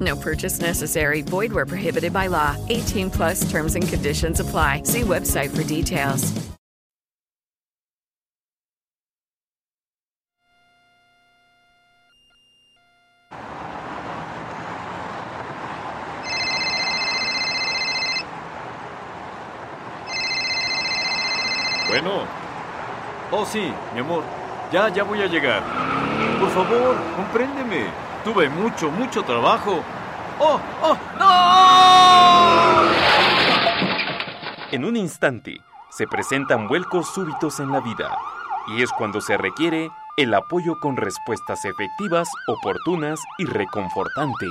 No purchase necessary. Void where prohibited by law. 18 plus terms and conditions apply. See website for details. Bueno. Oh, sí, mi amor. Ya, ya voy a llegar. Por favor, compréndeme. Tuve mucho, mucho trabajo. ¡Oh, oh, no! En un instante, se presentan vuelcos súbitos en la vida, y es cuando se requiere el apoyo con respuestas efectivas, oportunas y reconfortantes.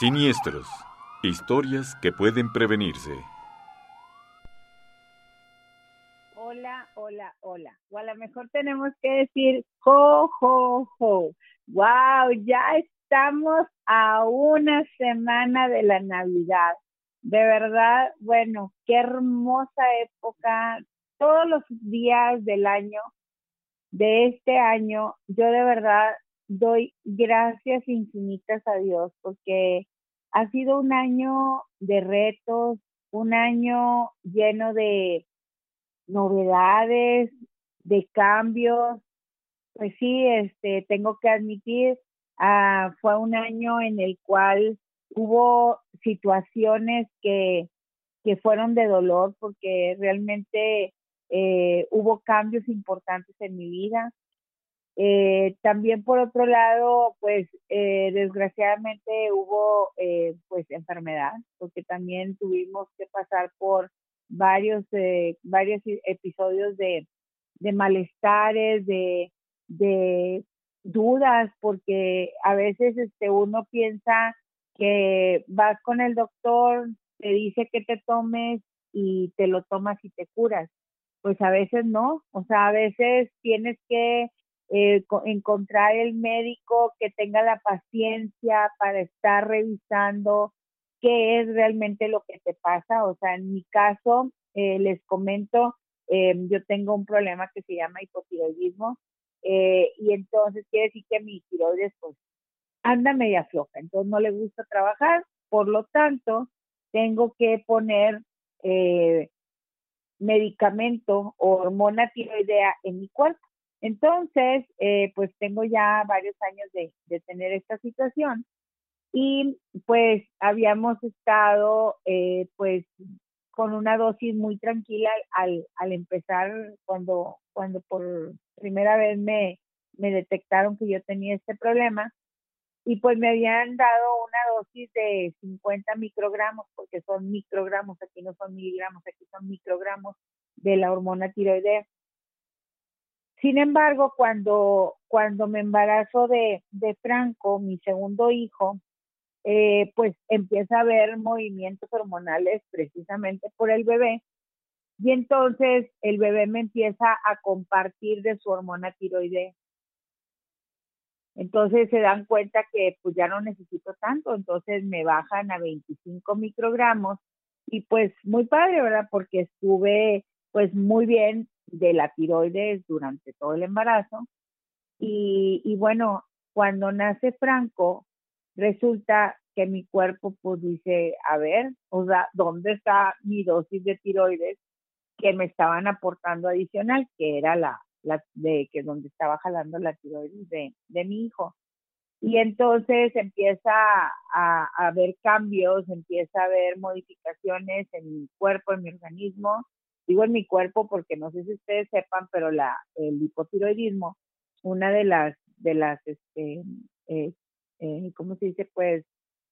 Siniestros. Historias que pueden prevenirse. Hola, hola. O a lo mejor tenemos que decir jo, jo, jo. Wow, ya estamos a una semana de la Navidad. De verdad, bueno, qué hermosa época. Todos los días del año, de este año, yo de verdad doy gracias infinitas a Dios porque ha sido un año de retos, un año lleno de novedades, de cambios. Pues sí, este, tengo que admitir, ah, fue un año en el cual hubo situaciones que, que fueron de dolor porque realmente eh, hubo cambios importantes en mi vida. Eh, también por otro lado, pues eh, desgraciadamente hubo eh, pues enfermedad, porque también tuvimos que pasar por varios, eh, varios episodios de, de malestares, de, de dudas, porque a veces este, uno piensa que vas con el doctor, te dice que te tomes y te lo tomas y te curas. Pues a veces no, o sea, a veces tienes que eh, encontrar el médico que tenga la paciencia para estar revisando qué es realmente lo que te pasa. O sea, en mi caso, eh, les comento, eh, yo tengo un problema que se llama hipotiroidismo y entonces quiere decir que mi tiroides pues anda media floja, entonces no le gusta trabajar, por lo tanto, tengo que poner medicamento o hormona tiroidea en mi cuerpo. Entonces, eh, pues tengo ya varios años de, tener esta situación y pues habíamos estado eh, pues con una dosis muy tranquila al, al empezar cuando, cuando por primera vez me, me detectaron que yo tenía este problema y pues me habían dado una dosis de 50 microgramos, porque son microgramos, aquí no son miligramos, aquí son microgramos de la hormona tiroidea. Sin embargo, cuando, cuando me embarazo de, de Franco, mi segundo hijo, eh, pues empieza a haber movimientos hormonales precisamente por el bebé. Y entonces el bebé me empieza a compartir de su hormona tiroidea. Entonces se dan cuenta que pues ya no necesito tanto, entonces me bajan a 25 microgramos y pues muy padre, ¿verdad? Porque estuve pues muy bien de la tiroides durante todo el embarazo. Y, y bueno, cuando nace Franco, resulta que mi cuerpo pues dice, a ver, o sea, ¿dónde está mi dosis de tiroides que me estaban aportando adicional, que era la, la de que donde estaba jalando la tiroides de, de mi hijo? Y entonces empieza a, haber cambios, empieza a haber modificaciones en mi cuerpo, en mi organismo, digo en mi cuerpo porque no sé si ustedes sepan, pero la, el hipotiroidismo, una de las, de las, este, eh, eh, ¿cómo se dice? Pues,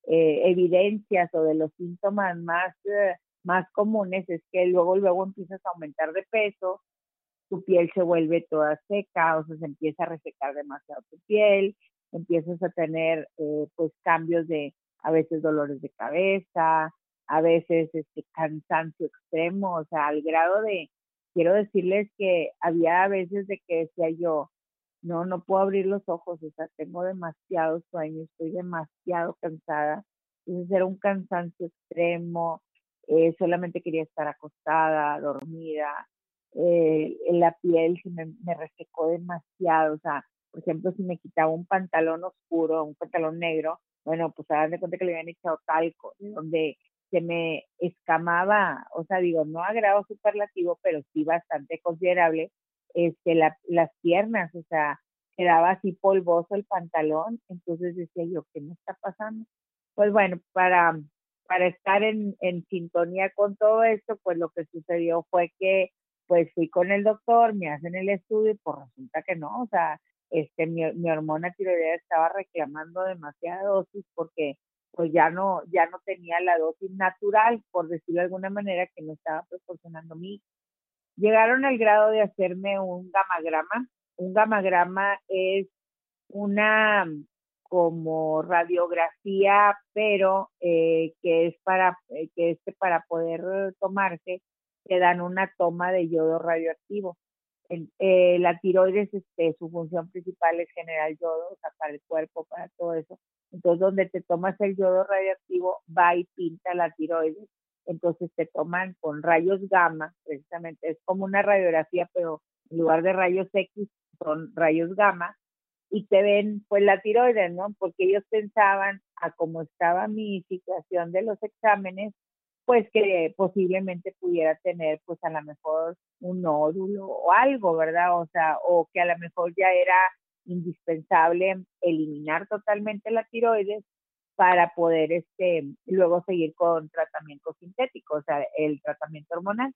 eh, evidencias o de los síntomas más, eh, más comunes es que luego, luego empiezas a aumentar de peso, tu piel se vuelve toda seca, o sea, se empieza a resecar demasiado tu piel, empiezas a tener eh, pues cambios de a veces dolores de cabeza, a veces este cansancio extremo, o sea, al grado de, quiero decirles que había a veces de que decía yo, no, no puedo abrir los ojos, o sea, tengo demasiado sueño, estoy demasiado cansada, entonces era un cansancio extremo, eh, solamente quería estar acostada, dormida, eh, la piel se me, resecó demasiado, o sea, por ejemplo, si me quitaba un pantalón oscuro, un pantalón negro, bueno, pues hagan de cuenta que le habían echado talco, donde se me escamaba, o sea, digo, no a grado superlativo, pero sí bastante considerable, este, la, las piernas, o sea, quedaba así polvoso el pantalón, entonces decía yo, ¿qué me está pasando? Pues bueno, para, para estar en, en sintonía con todo esto, pues lo que sucedió fue que pues fui con el doctor, me hacen el estudio y pues resulta que no, o sea, este, mi, mi hormona tiroidea estaba reclamando demasiada dosis porque pues ya no, ya no tenía la dosis natural, por decirlo de alguna manera, que me estaba proporcionando mi. Llegaron al grado de hacerme un gamagrama. Un gamagrama es una como radiografía, pero eh, que es para eh, que este para poder tomarse te dan una toma de yodo radioactivo. Eh, la tiroides, este, su función principal es generar yodo, o sea, para el cuerpo, para todo eso. Entonces, donde te tomas el yodo radioactivo, va y pinta la tiroides. Entonces, te toman con rayos gamma, precisamente, es como una radiografía, pero en lugar de rayos X, son rayos gamma, y te ven, pues, la tiroides, ¿no? Porque ellos pensaban, a cómo estaba mi situación de los exámenes, pues que posiblemente pudiera tener pues a lo mejor un nódulo o algo, ¿verdad? O sea, o que a lo mejor ya era indispensable eliminar totalmente la tiroides para poder este luego seguir con tratamiento sintético, o sea, el tratamiento hormonal.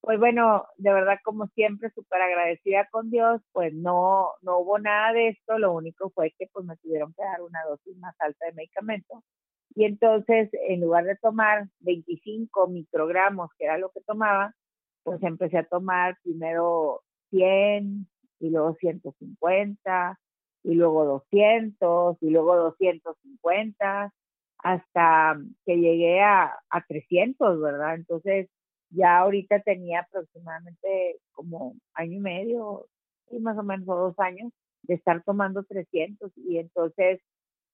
Pues bueno, de verdad como siempre súper agradecida con Dios, pues no no hubo nada de esto, lo único fue que pues me tuvieron que dar una dosis más alta de medicamento y entonces, en lugar de tomar 25 microgramos, que era lo que tomaba, pues empecé a tomar primero 100 y luego 150 y luego 200 y luego 250 hasta que llegué a, a 300, ¿verdad? Entonces ya ahorita tenía aproximadamente como año y medio, y más o menos dos años de estar tomando 300 y entonces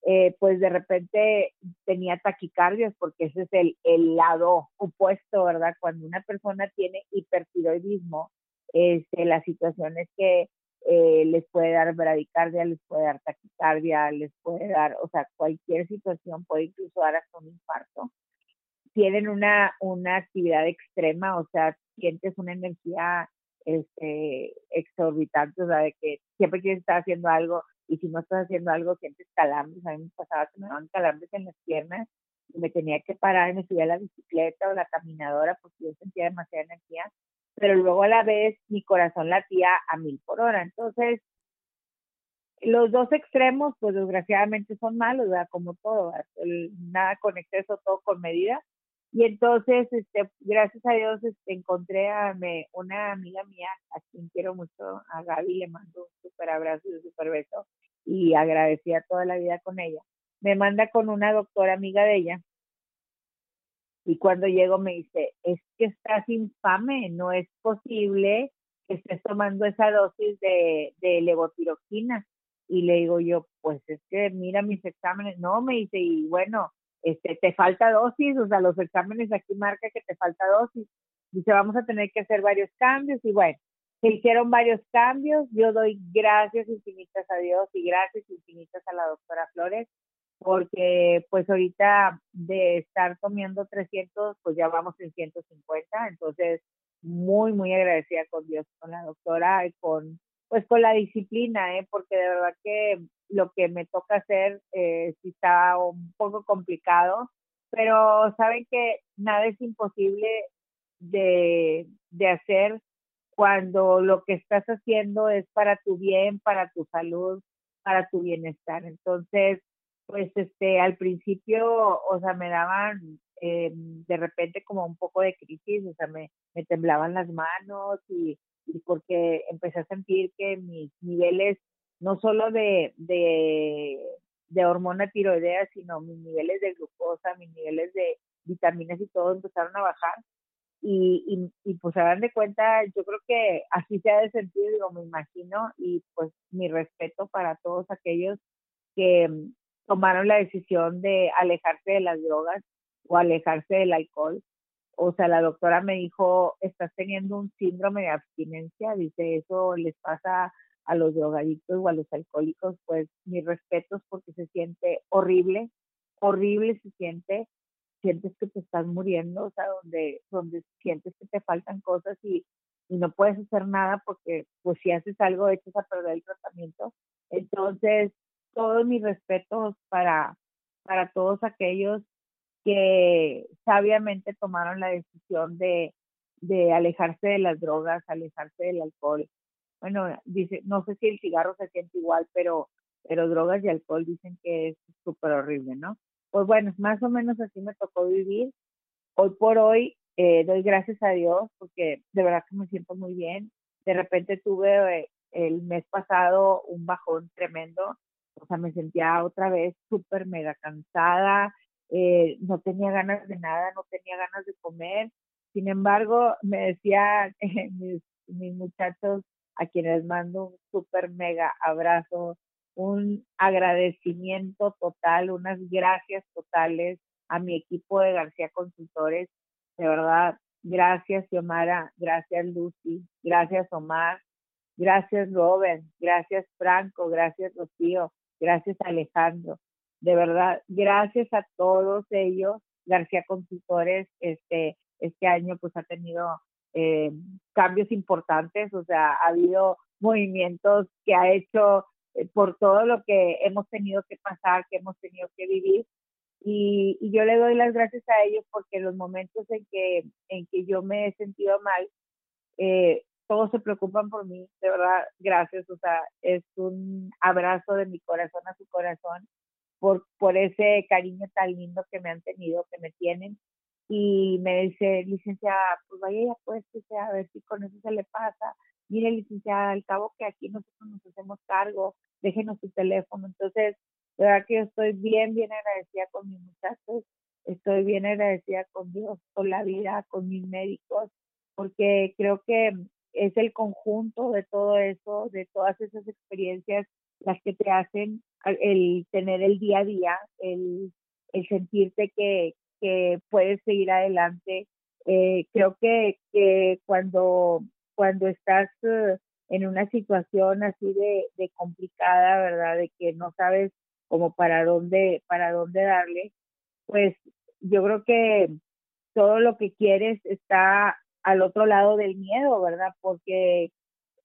eh, pues de repente tenía taquicardias, porque ese es el, el lado opuesto, ¿verdad? Cuando una persona tiene hipertiroidismo, este, la situación es que eh, les puede dar bradicardia, les puede dar taquicardia, les puede dar, o sea, cualquier situación puede incluso dar hasta un infarto. Tienen una, una actividad extrema, o sea, sientes una energía este, exorbitante, o sea, de que siempre quieres estar haciendo algo, y si no estás haciendo algo sientes calambres, a mí me pasaba que me daban calambres en las piernas y me tenía que parar y me subía a la bicicleta o la caminadora porque yo sentía demasiada energía, pero luego a la vez mi corazón latía a mil por hora, entonces los dos extremos pues desgraciadamente son malos, ¿verdad? como todo, nada con exceso, todo con medida, y entonces, este, gracias a Dios, este, encontré a me, una amiga mía, a quien quiero mucho, a Gaby, le mando un súper abrazo y un súper beso, y agradecía toda la vida con ella. Me manda con una doctora amiga de ella, y cuando llego me dice, es que estás infame, no es posible que estés tomando esa dosis de, de levotiroxina. Y le digo yo, pues es que mira mis exámenes, no, me dice, y bueno, este, te falta dosis, o sea, los exámenes aquí marca que te falta dosis. Dice, vamos a tener que hacer varios cambios y bueno, se hicieron varios cambios. Yo doy gracias infinitas a Dios y gracias infinitas a la doctora Flores, porque pues ahorita de estar comiendo 300, pues ya vamos en 150, entonces muy, muy agradecida con Dios, con la doctora y con, pues con la disciplina, ¿eh? porque de verdad que lo que me toca hacer eh, sí está un poco complicado, pero saben que nada es imposible de, de hacer cuando lo que estás haciendo es para tu bien, para tu salud, para tu bienestar. Entonces, pues este, al principio, o sea, me daban eh, de repente como un poco de crisis, o sea, me, me temblaban las manos y, y, porque empecé a sentir que mis niveles, no solo de, de, de hormona tiroidea, sino mis niveles de glucosa, mis niveles de vitaminas y todo empezaron a bajar. Y, y, y pues se dan de cuenta, yo creo que así se ha de sentir, digo, me imagino, y pues mi respeto para todos aquellos que tomaron la decisión de alejarse de las drogas o alejarse del alcohol. O sea, la doctora me dijo, estás teniendo un síndrome de abstinencia, dice, eso les pasa a los drogadictos o a los alcohólicos, pues mis respetos porque se siente horrible, horrible se siente, sientes que te estás muriendo, o sea, donde, donde sientes que te faltan cosas y, no puedes hacer nada porque pues si haces algo echas a perder el tratamiento. Entonces, todos mis respetos para, para todos aquellos que sabiamente tomaron la decisión de, de alejarse de las drogas, alejarse del alcohol. Bueno, dice, no sé si el cigarro se siente igual, pero, pero drogas y alcohol dicen que es súper horrible, ¿no? Pues bueno, más o menos así me tocó vivir. Hoy por hoy eh, doy gracias a Dios porque de verdad que me siento muy bien. De repente tuve eh, el mes pasado un bajón tremendo o sea, me sentía otra vez súper mega cansada, eh, no tenía ganas de nada, no tenía ganas de comer. Sin embargo, me decían mis, mis muchachos a quienes mando un súper mega abrazo, un agradecimiento total, unas gracias totales a mi equipo de García Consultores. De verdad, gracias Xiomara, gracias Lucy, gracias Omar, gracias Robert, gracias Franco, gracias Rocío, Gracias Alejandro. De verdad, gracias a todos ellos. García Consultores este, este año pues ha tenido eh, cambios importantes, o sea, ha habido movimientos que ha hecho eh, por todo lo que hemos tenido que pasar, que hemos tenido que vivir. Y, y, yo le doy las gracias a ellos porque los momentos en que, en que yo me he sentido mal, eh, todos se preocupan por mí, de verdad, gracias, o sea, es un abrazo de mi corazón a su corazón por, por ese cariño tan lindo que me han tenido, que me tienen. Y me dice, licenciada, pues vaya ya pues, a ver si con eso se le pasa. Mire, licenciada, al cabo que aquí nosotros nos hacemos cargo, déjenos su teléfono. Entonces, de verdad que yo estoy bien, bien agradecida con mis muchachos, estoy bien agradecida con Dios, con la vida, con mis médicos, porque creo que es el conjunto de todo eso, de todas esas experiencias, las que te hacen el tener el día a día, el, el sentirte que, que puedes seguir adelante. Eh, creo que, cuando, cuando estás eh, en una situación así de, de complicada, ¿verdad? De que no sabes como para dónde, para dónde darle, pues yo creo que todo lo que quieres está al otro lado del miedo, ¿verdad? Porque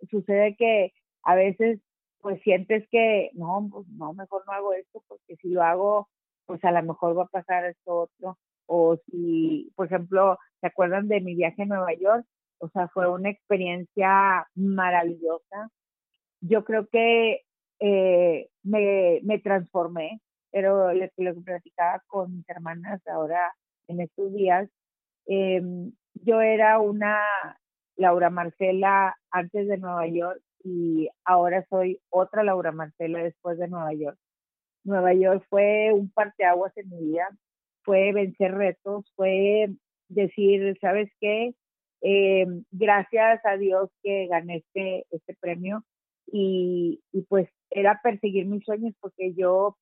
sucede que a veces pues sientes que no, pues no, mejor no hago esto porque si lo hago, pues a lo mejor va a pasar esto otro. O si, por ejemplo, ¿se acuerdan de mi viaje a Nueva York? O sea, fue una experiencia maravillosa. Yo creo que eh, me, me transformé, pero lo que platicaba con mis hermanas ahora en estos días, eh, yo era una Laura Marcela antes de Nueva York y ahora soy otra Laura Marcela después de Nueva York. Nueva York fue un parteaguas en mi vida, fue vencer retos, fue decir, ¿sabes qué? Eh, gracias a Dios que gané este, este premio y, y pues era perseguir mis sueños porque yo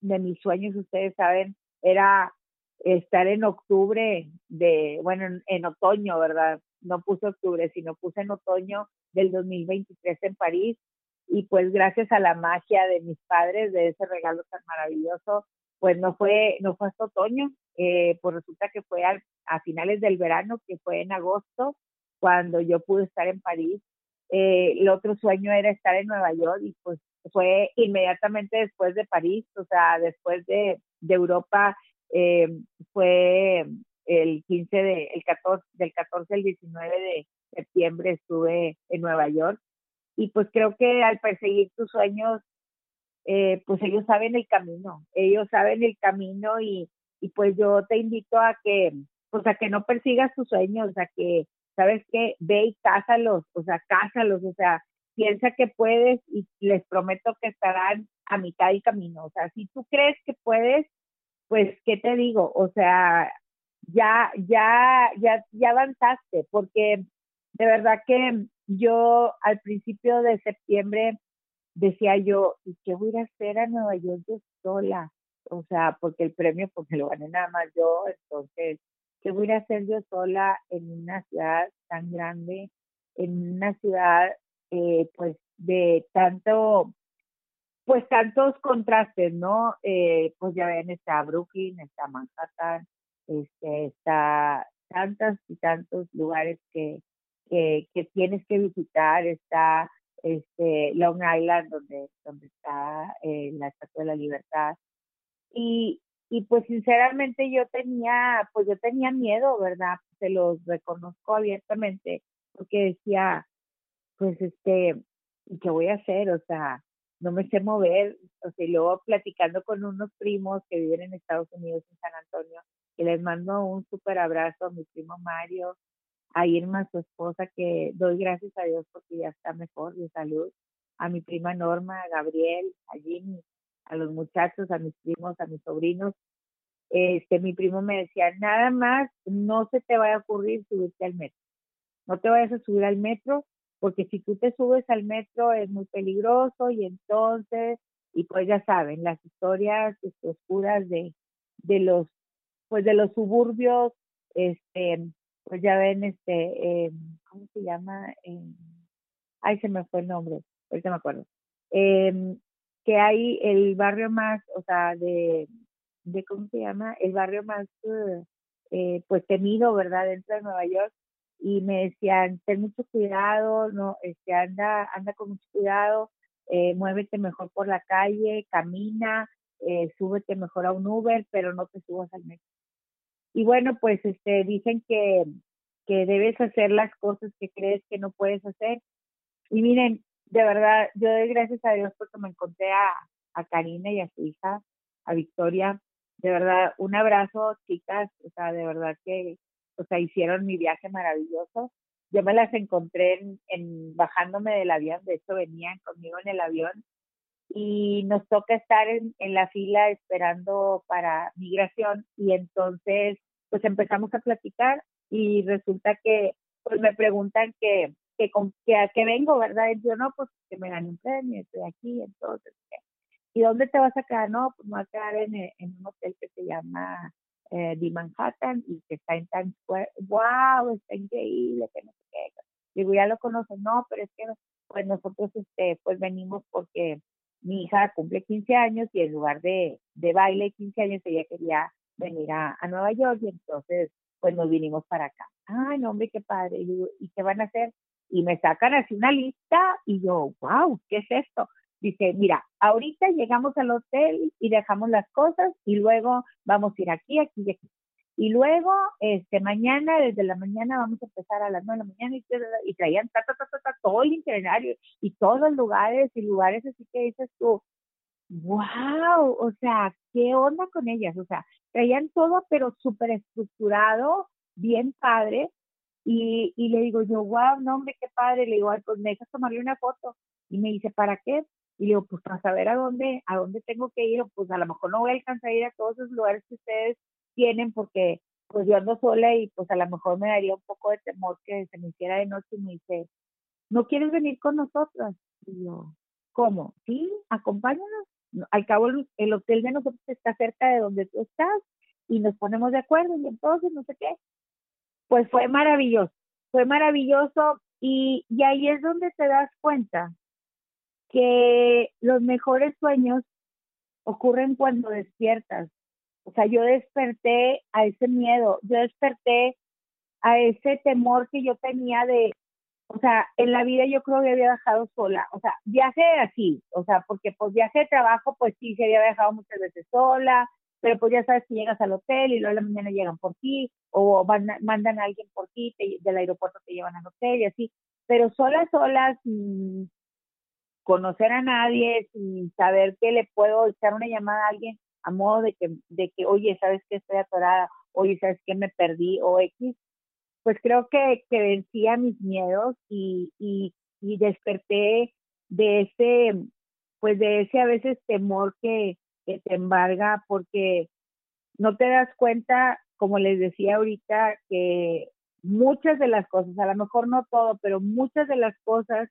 de mis sueños, ustedes saben, era estar en octubre de, bueno, en, otoño, ¿verdad? No puse octubre, sino puse en otoño del 2023 en París. Y pues gracias a la magia de mis padres, de ese regalo tan maravilloso, pues no fue, no fue hasta otoño, eh, pues resulta que fue a finales del verano, que fue en agosto, cuando yo pude estar en París. Eh, el otro sueño era estar en Nueva York y pues fue inmediatamente después de París, o sea, después de, de Europa eh, fue el 15 de, el 14, del 14 al 19 de septiembre estuve en Nueva York. Y pues creo que al perseguir tus sueños, eh, pues ellos saben el camino, ellos saben el camino y, y pues yo te invito a que, pues a que no persigas tus sueños, a que, sabes que ve y cásalos, o sea, cásalos, o sea, piensa que puedes y les prometo que estarán a mitad del camino, o sea, si tú crees que puedes, pues, ¿qué te digo? O sea, ya, ya, ya, ya avanzaste, porque de verdad que yo al principio de septiembre decía yo, ¿y qué voy a hacer a Nueva York yo sola? O sea, porque el premio, porque lo gané nada más yo, entonces, ¿qué voy a hacer yo sola en una ciudad tan grande, en una ciudad, eh, pues, de tanto, pues, tantos contrastes, ¿no? Eh, pues ya ven, está Brooklyn, está Manhattan, este, está tantos y tantos lugares que, que, tienes que visitar, está este, Long Island, donde, donde está eh, la Estatua de la Libertad. Y, y pues sinceramente yo tenía, pues yo tenía miedo, ¿verdad? Se los reconozco abiertamente, porque decía, pues este, ¿qué voy a hacer? O sea, no me sé mover, o sea, y luego platicando con unos primos que viven en Estados Unidos, en San Antonio, y les mando un súper abrazo a mi primo Mario, a Irma, su esposa, que doy gracias a Dios porque ya está mejor de salud, a mi prima Norma, a Gabriel, a Jimmy, a los muchachos, a mis primos, a mis sobrinos. Este, mi primo me decía, nada más no se te vaya a ocurrir subirte al metro. No te vayas a subir al metro, porque si tú te subes al metro es muy peligroso y entonces, y pues ya saben, las historias este, oscuras de, de los, pues de los suburbios, este, pues ya ven, este, eh, ¿cómo se llama? Eh, ay, se me fue el nombre, ahorita me acuerdo. Eh, que hay el barrio más, o sea, de, de ¿cómo se llama? El barrio más, eh, pues temido, ¿verdad? Dentro de Nueva York. Y me decían, ten mucho cuidado, no, este, anda, anda con mucho cuidado, eh, muévete mejor por la calle, camina, eh, súbete mejor a un Uber, pero no te subas al metro. Y bueno, pues este, dicen que, que debes hacer las cosas que crees que no puedes hacer. Y miren, de verdad, yo doy gracias a Dios porque me encontré a, a Karina y a su hija, a Victoria. De verdad, un abrazo, chicas. O sea, de verdad que, o sea, hicieron mi viaje maravilloso. Yo me las encontré en, en bajándome del avión, de hecho venían conmigo en el avión y nos toca estar en, la fila esperando para migración y entonces pues empezamos a platicar y resulta que pues me preguntan que que, a qué vengo, ¿verdad? Y yo, no, pues que me gané un premio, estoy aquí, entonces, ¿y dónde te vas a quedar? No, pues me voy a quedar en un hotel que se llama eh, The Manhattan y que está en Times Square. ¡Wow! Está increíble, que no sé qué. Digo, ya lo conocen, no, pero es que pues nosotros este, pues venimos porque mi hija cumple 15 años y en lugar de, de baile 15 años ella quería venir a, a Nueva York y entonces pues nos vinimos para acá. Ay, no, hombre, qué padre. Y, ¿y qué van a hacer? y me sacan así una lista y yo, wow, ¿qué es esto? Dice, mira, ahorita llegamos al hotel y dejamos las cosas y luego vamos a ir aquí, aquí y aquí. Y luego, este, mañana, desde la mañana, vamos a empezar a las nueve de la mañana y, traían ta, ta, ta, todo el itinerario y todos los lugares y lugares así que dices tú, wow, o sea, ¿qué onda con ellas? O sea, traían todo, pero súper estructurado, bien padre, y, y le digo yo, wow, no, hombre, qué padre. Le digo, pues me dejas tomarle una foto. Y me dice, ¿para qué? Y digo, pues para saber a dónde, a dónde tengo que ir. Pues a lo mejor no voy a alcanzar a ir a todos esos lugares que ustedes tienen porque pues yo ando sola y pues a lo mejor me daría un poco de temor que se me hiciera de noche y me dice, ¿no quieres venir con nosotros? Y yo, ¿cómo? Sí, acompáñanos. Al cabo el hotel de nosotros está cerca de donde tú estás y nos ponemos de acuerdo y entonces no sé qué pues fue maravilloso, fue maravilloso y, y ahí es donde te das cuenta que los mejores sueños ocurren cuando despiertas. O sea, yo desperté a ese miedo, yo desperté a ese temor que yo tenía de, o sea, en la vida yo creo que había viajado sola, o sea, viaje así, o sea, porque pues viaje de trabajo, pues sí, se había viajado muchas veces sola, pero pues ya sabes que llegas al hotel y luego a la mañana llegan por ti, o mandan a alguien por ti, del aeropuerto te llevan al hotel y así, pero solas, solas, sin conocer a nadie, sin saber que le puedo echar una llamada a alguien a modo de que, de que oye, ¿sabes que estoy atorada? Oye, ¿sabes que me perdí? O X, pues creo que, que vencía mis miedos y, y, y desperté de ese, pues de ese a veces temor que, que te embarga porque no te das cuenta, como les decía ahorita, que muchas de las cosas, a lo mejor no todo, pero muchas de las cosas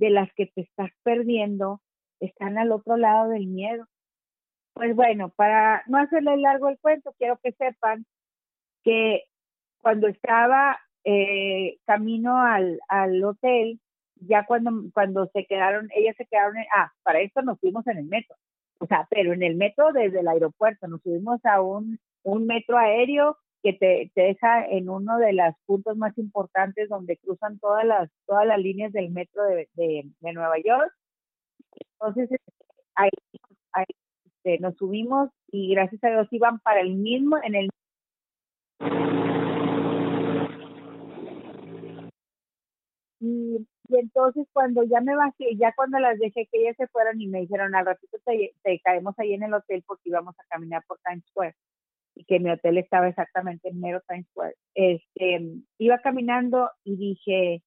de las que te estás perdiendo están al otro lado del miedo. Pues bueno, para no hacerle largo el cuento, quiero que sepan que cuando estaba eh, camino al, al hotel, ya cuando, cuando se quedaron, ellas se quedaron, en, ah, para esto nos fuimos en el metro, o sea, pero en el metro desde el aeropuerto, nos subimos a un, un metro aéreo que te, te, deja en uno de los puntos más importantes donde cruzan todas las, todas las líneas del metro de, de, Nueva York. Entonces, ahí, ahí este, nos subimos y gracias a Dios iban para el mismo, en el y, entonces cuando ya me bajé, ya cuando las dejé que ellas se fueron y me dijeron al ratito te, te caemos ahí en el hotel porque íbamos a caminar por Times Square y que mi hotel estaba exactamente en mero Times Square. Este, iba caminando y dije,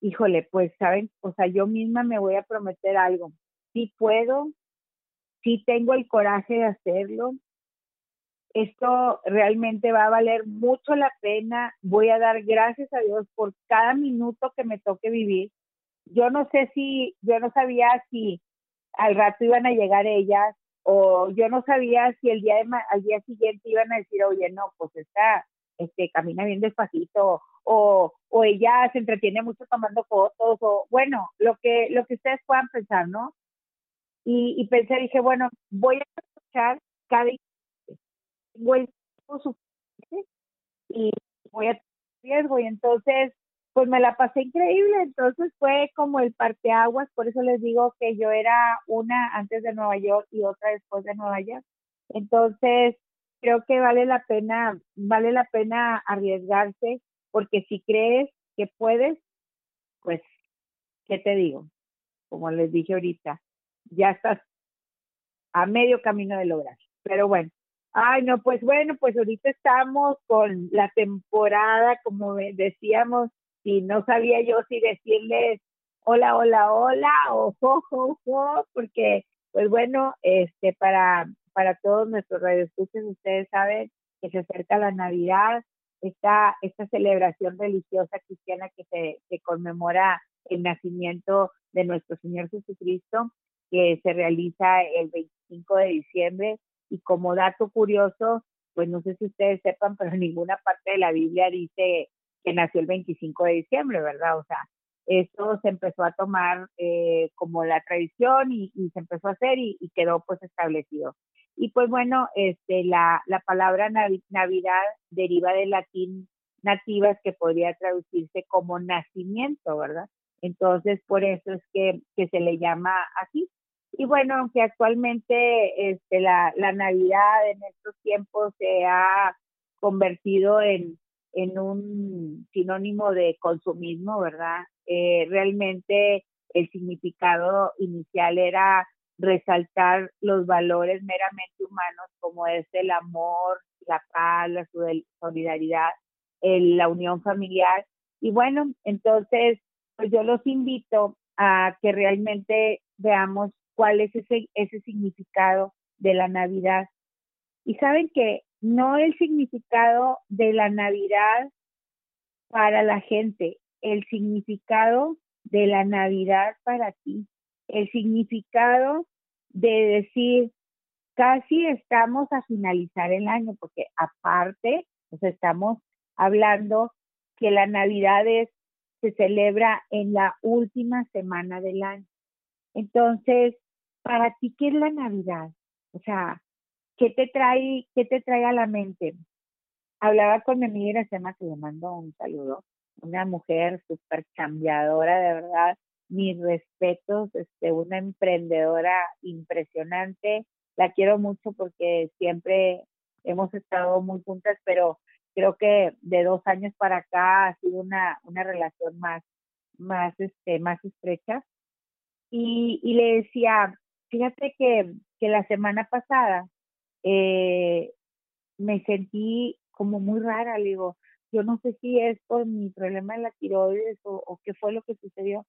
híjole, pues saben, o sea, yo misma me voy a prometer algo. Si puedo, si tengo el coraje de hacerlo, esto realmente va a valer mucho la pena. Voy a dar gracias a Dios por cada minuto que me toque vivir. Yo no sé si, yo no sabía si al rato iban a llegar ellas o yo no sabía si el día de, al día siguiente iban a decir, oye, no, pues está, este, camina bien despacito o, o ella se entretiene mucho tomando fotos o bueno, lo que, lo que ustedes puedan pensar, ¿no? Y, y pensé, dije, bueno, voy a escuchar cada tengo el y voy a riesgo y entonces pues me la pasé increíble, entonces fue como el parteaguas, por eso les digo que yo era una antes de Nueva York y otra después de Nueva York. Entonces, creo que vale la pena, vale la pena arriesgarse, porque si crees que puedes, pues, ¿qué te digo? Como les dije ahorita, ya estás a medio camino de lograr. Pero bueno, Ay, no, pues bueno, pues ahorita estamos con la temporada, como decíamos, y no sabía yo si decirles hola, hola, hola o jo, jo, jo, porque, pues bueno, este, para, para todos nuestros radioescuchas, ustedes saben que se acerca la Navidad, esta, esta celebración religiosa cristiana que se que conmemora el nacimiento de nuestro Señor Jesucristo, que se realiza el 25 de diciembre. Y como dato curioso, pues no sé si ustedes sepan, pero ninguna parte de la Biblia dice que nació el 25 de diciembre, ¿verdad? O sea, esto se empezó a tomar eh, como la tradición y, se empezó a hacer y, quedó pues establecido. Y pues bueno, este, la, la palabra Navidad deriva del latín nativas que podría traducirse como nacimiento, ¿verdad? Entonces, por eso es que, que se le llama así. Y bueno, aunque actualmente este, la, la Navidad en estos tiempos se ha convertido en, en un sinónimo de consumismo, ¿verdad? Eh, realmente el significado inicial era resaltar los valores meramente humanos como es el amor, la paz, la solidaridad, la unión familiar. Y bueno, entonces, pues yo los invito a que realmente veamos cuál es ese, ese significado de la Navidad. Y saben que no el significado de la Navidad para la gente, el significado de la Navidad para ti, el significado de decir, casi estamos a finalizar el año, porque aparte, pues estamos hablando que la Navidad es, se celebra en la última semana del año. Entonces, para ti, ¿qué es la Navidad? O sea, ¿qué te trae, qué te trae a la mente? Hablaba con mi amiga Iracema, que le mando un saludo, una mujer súper cambiadora, de verdad, mis respetos, este, una emprendedora impresionante, la quiero mucho porque siempre hemos estado muy juntas, pero creo que de dos años para acá ha sido una, una relación más, más, este, más estrecha. Y, y le decía, fíjate que, que la semana pasada eh, me sentí como muy rara, le digo, yo no sé si es por mi problema de la tiroides o, o qué fue lo que sucedió,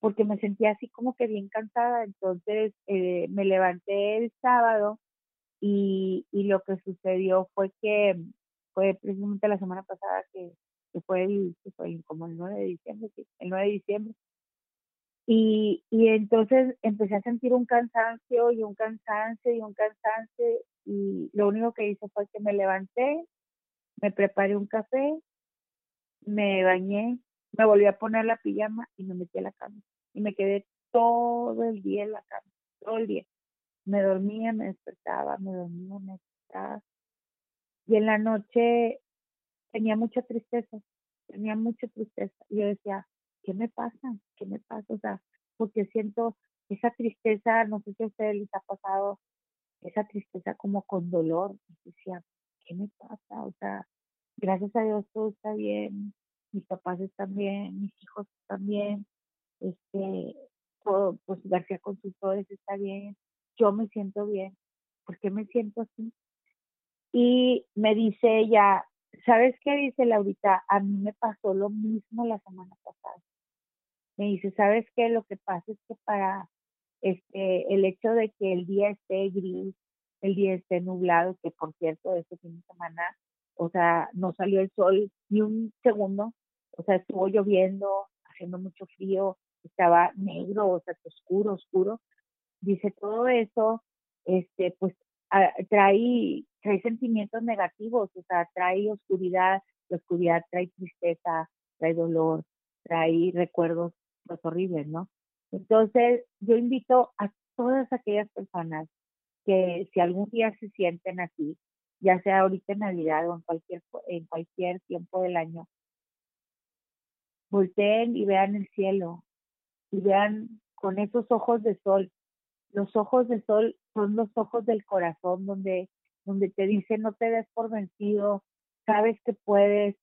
porque me sentía así como que bien cansada, entonces eh, me levanté el sábado y, y lo que sucedió fue que fue precisamente la semana pasada que, que fue, el, fue como el 9 de diciembre, sí, el 9 de diciembre. Y, y entonces empecé a sentir un cansancio y un cansancio y un cansancio y lo único que hice fue que me levanté, me preparé un café, me bañé, me volví a poner la pijama y me metí a la cama. Y me quedé todo el día en la cama, todo el día. Me dormía, me despertaba, me dormía, me despertaba. Y en la noche tenía mucha tristeza, tenía mucha tristeza. Y yo decía, ¿qué me pasa? ¿Qué me pasa? O sea, porque siento esa tristeza, no sé si a ustedes les ha pasado, esa tristeza como con dolor. Y decía, ¿qué me pasa? O sea, gracias a Dios todo está bien, mis papás están bien, mis hijos están bien, este, pues García Consultores está bien, yo me siento bien, ¿por qué me siento así? Y me dice ella, ¿sabes qué dice Laurita? A mí me pasó lo mismo la semana pasada. Me dice, ¿sabes qué? Lo que pasa es que para este el hecho de que el día esté gris, el día esté nublado, que por cierto, este fin de semana, o sea, no salió el sol ni un segundo, o sea, estuvo lloviendo, haciendo mucho frío, estaba negro, o sea, oscuro, oscuro. Dice, todo eso, este, pues trae, trae sentimientos negativos, o sea, trae oscuridad, la oscuridad trae tristeza, trae dolor, trae recuerdos ¿no? Entonces, yo invito a todas aquellas personas que si algún día se sienten así, ya sea ahorita en Navidad o en cualquier, en cualquier tiempo del año, volteen y vean el cielo y vean con esos ojos de sol. Los ojos de sol son los ojos del corazón donde, donde te dicen no te des por vencido, sabes que puedes.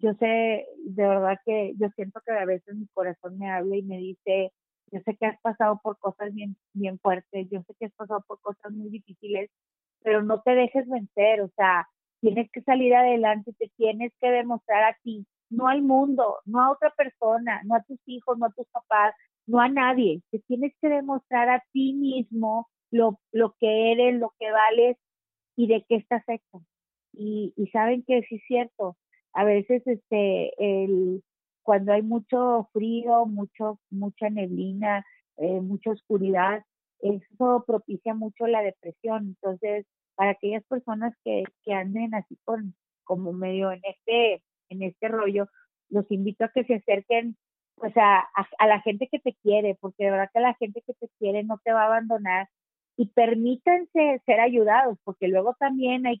Yo sé, de verdad que yo siento que a veces mi corazón me habla y me dice, yo sé que has pasado por cosas bien, bien fuertes, yo sé que has pasado por cosas muy difíciles, pero no te dejes vencer, o sea, tienes que salir adelante, te tienes que demostrar a ti, no al mundo, no a otra persona, no a tus hijos, no a tus papás, no a nadie, te tienes que demostrar a ti mismo lo, lo que eres, lo que vales y de qué estás hecho. Y, y saben que sí es cierto, a veces este el cuando hay mucho frío, mucho, mucha neblina, eh, mucha oscuridad, eso propicia mucho la depresión. Entonces, para aquellas personas que, que anden así con, como medio en este, en este rollo, los invito a que se acerquen pues a, a, a, la gente que te quiere, porque de verdad que la gente que te quiere no te va a abandonar y permítanse ser ayudados, porque luego también hay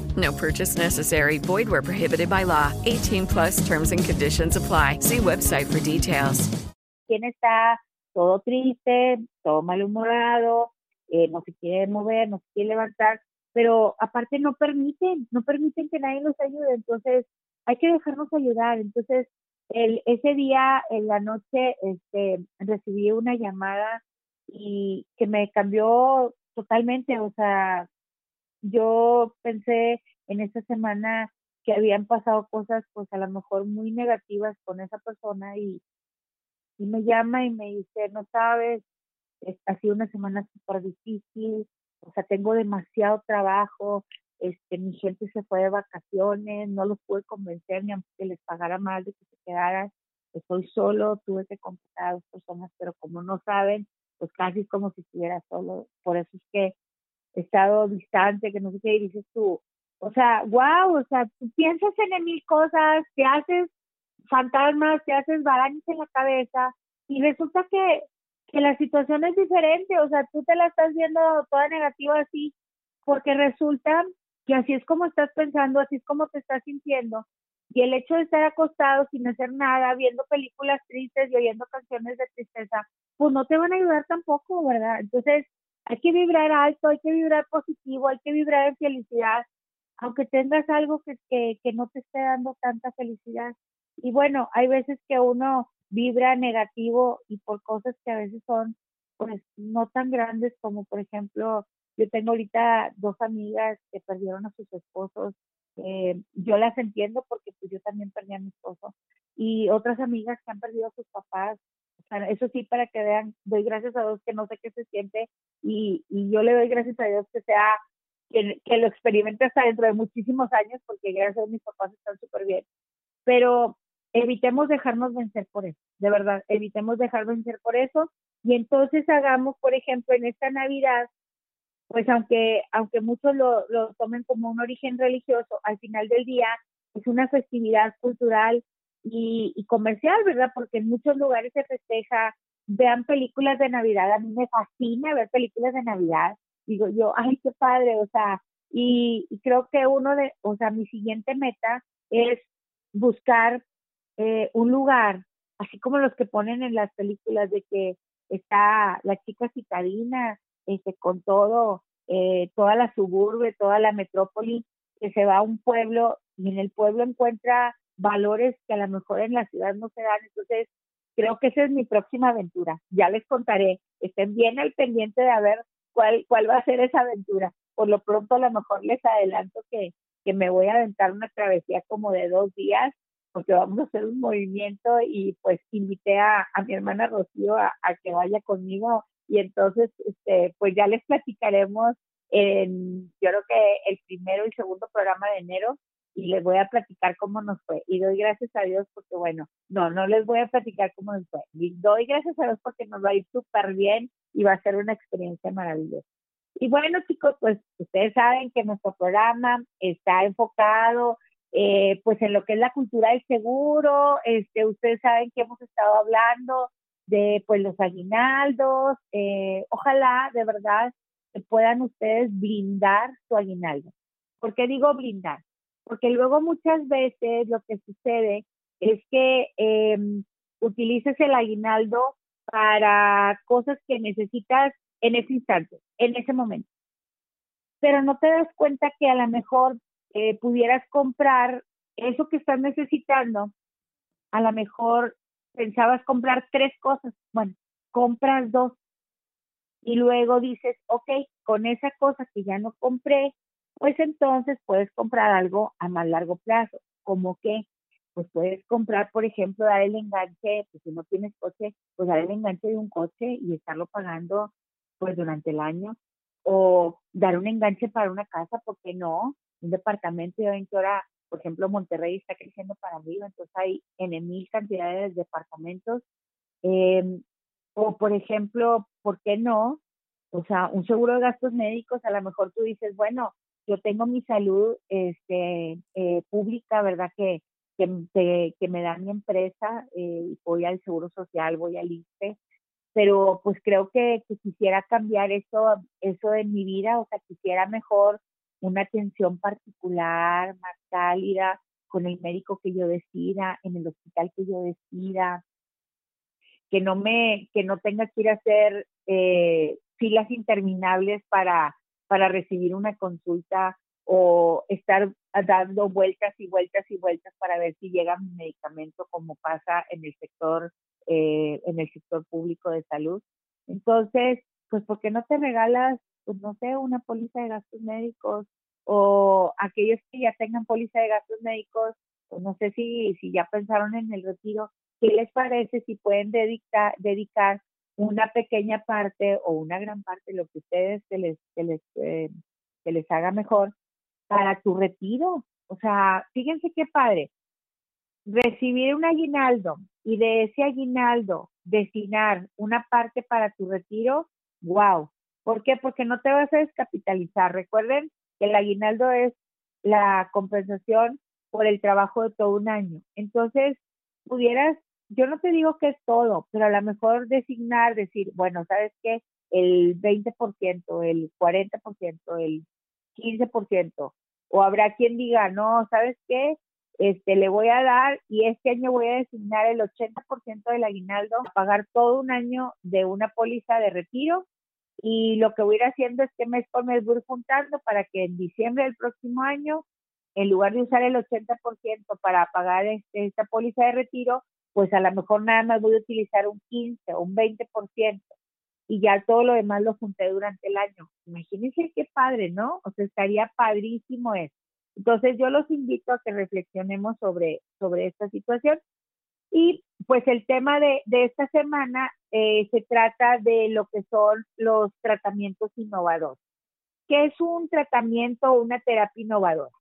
No purchase necessary. Void where prohibited by law. 18 plus terms and conditions apply. See website for details. ¿Quién está todo triste, todo malhumorado, eh, no se quiere mover, no se quiere levantar, pero aparte no permiten, no permiten que nadie nos ayude, entonces hay que dejarnos ayudar. Entonces, el, ese día en la noche este, recibí una llamada y que me cambió totalmente, o sea, yo pensé en esta semana que habían pasado cosas pues a lo mejor muy negativas con esa persona y, y me llama y me dice, no sabes, ha sido una semana súper difícil, o sea, tengo demasiado trabajo, este, mi gente se fue de vacaciones, no los pude convencer ni aunque les pagara más de que se quedaran, estoy solo, tuve que contratar a dos personas, pero como no saben, pues casi como si estuviera solo, por eso es que estado distante, que no sé qué, y dices tú, o sea, wow, o sea, tú piensas en mil cosas, te haces fantasmas, te haces barañas en la cabeza, y resulta que, que la situación es diferente, o sea, tú te la estás viendo toda negativa así, porque resulta que así es como estás pensando, así es como te estás sintiendo, y el hecho de estar acostado sin hacer nada, viendo películas tristes y oyendo canciones de tristeza, pues no te van a ayudar tampoco, ¿verdad? Entonces, hay que vibrar alto, hay que vibrar positivo, hay que vibrar en felicidad, aunque tengas algo que, que, que no te esté dando tanta felicidad. Y bueno, hay veces que uno vibra negativo y por cosas que a veces son pues no tan grandes como por ejemplo yo tengo ahorita dos amigas que perdieron a sus esposos eh, yo las entiendo porque pues yo también perdí a mi esposo y otras amigas que han perdido a sus papás. Eso sí, para que vean, doy gracias a Dios que no sé qué se siente y, y yo le doy gracias a Dios que sea, que, que lo experimente hasta dentro de muchísimos años porque gracias a mis papás están súper bien. Pero evitemos dejarnos vencer por eso, de verdad, evitemos dejar vencer por eso y entonces hagamos, por ejemplo, en esta Navidad, pues aunque, aunque muchos lo, lo tomen como un origen religioso, al final del día es una festividad cultural y, y, comercial, ¿verdad? Porque en muchos lugares se festeja, vean películas de Navidad, a mí me fascina ver películas de Navidad, digo yo, ay, qué padre, o sea, y, creo que uno de, o sea, mi siguiente meta es buscar eh, un lugar, así como los que ponen en las películas de que está la chica citadina, este, con todo, eh, toda la suburbe, toda la metrópoli, que se va a un pueblo y en el pueblo encuentra valores que a lo mejor en la ciudad no se dan. Entonces, creo que esa es mi próxima aventura. Ya les contaré. Estén bien al pendiente de ver cuál, cuál va a ser esa aventura. Por lo pronto, a lo mejor les adelanto que, que me voy a aventar una travesía como de dos días, porque vamos a hacer un movimiento y pues invité a, a mi hermana Rocío a, que vaya conmigo y entonces este pues ya les platicaremos en yo creo que el primero y segundo programa de enero y les voy a platicar cómo nos fue y doy gracias a Dios porque bueno no no les voy a platicar cómo nos fue doy gracias a Dios porque nos va a ir súper bien y va a ser una experiencia maravillosa y bueno chicos pues ustedes saben que nuestro programa está enfocado eh, pues en lo que es la cultura del seguro este ustedes saben que hemos estado hablando de pues los aguinaldos. Eh, ojalá de verdad que puedan ustedes blindar su aguinaldo. ¿Por qué digo blindar? Porque luego muchas veces lo que sucede es que eh, utilices el aguinaldo para cosas que necesitas en ese instante, en ese momento. Pero no te das cuenta que a lo mejor eh, pudieras comprar eso que estás necesitando, a lo mejor pensabas comprar tres cosas, bueno, compras dos y luego dices, ok, con esa cosa que ya no compré, pues entonces puedes comprar algo a más largo plazo, como que, pues puedes comprar, por ejemplo, dar el enganche, pues si no tienes coche, pues dar el enganche de un coche y estarlo pagando pues durante el año, o dar un enganche para una casa, ¿por qué no? Un departamento, ya ven que ahora por ejemplo, Monterrey está creciendo para arriba, entonces hay en mil cantidades de departamentos. Em, o, por ejemplo, ¿por qué no? O sea, un seguro de gastos médicos, a lo mejor tú dices, bueno, yo tengo mi salud este, eh, pública, ¿verdad? Que, que, me da mi empresa, eh, voy al seguro social, voy al ISPE, pero pues creo que, que, quisiera cambiar eso, eso en mi vida, o sea, quisiera mejor una atención particular, más cálida, con el médico que yo decida, en el hospital que yo decida, que no me, que no tenga que ir a hacer eh, filas interminables para, para recibir una consulta o estar dando vueltas y vueltas y vueltas para ver si llega mi medicamento como pasa en el sector eh, en el sector público de salud entonces pues por qué no te regalas pues no sé una póliza de gastos médicos o aquellos que ya tengan póliza de gastos médicos, pues no sé si, si ya pensaron en el retiro, ¿qué les parece si pueden dedicar, dedicar una pequeña parte o una gran parte, lo que ustedes se les, se les, eh, se les haga mejor para tu retiro? O sea, fíjense qué padre. Recibir un aguinaldo y de ese aguinaldo destinar una parte para tu retiro, wow. ¿Por qué? Porque no te vas a descapitalizar. Recuerden que el aguinaldo es la compensación por el trabajo de todo un año. Entonces, pudieras, yo no te digo que es todo, pero a lo mejor designar, decir, bueno, ¿sabes qué? El 20%, el 40%, el 15%, o habrá quien diga, no, ¿sabes qué? Este, le voy a dar y este año voy a designar el 80% del aguinaldo a pagar todo un año de una póliza de retiro y lo que voy a ir haciendo es que mes por mes voy juntando para que en diciembre del próximo año, en lugar de usar el 80% para pagar este, esta póliza de retiro, pues a lo mejor nada más voy a utilizar un 15 o un 20% y ya todo lo demás lo junté durante el año. Imagínense qué padre, ¿no? O sea, estaría padrísimo eso. Entonces yo los invito a que reflexionemos sobre, sobre esta situación. Y pues el tema de, de esta semana eh, se trata de lo que son los tratamientos innovadores. ¿Qué es un tratamiento o una terapia innovadora?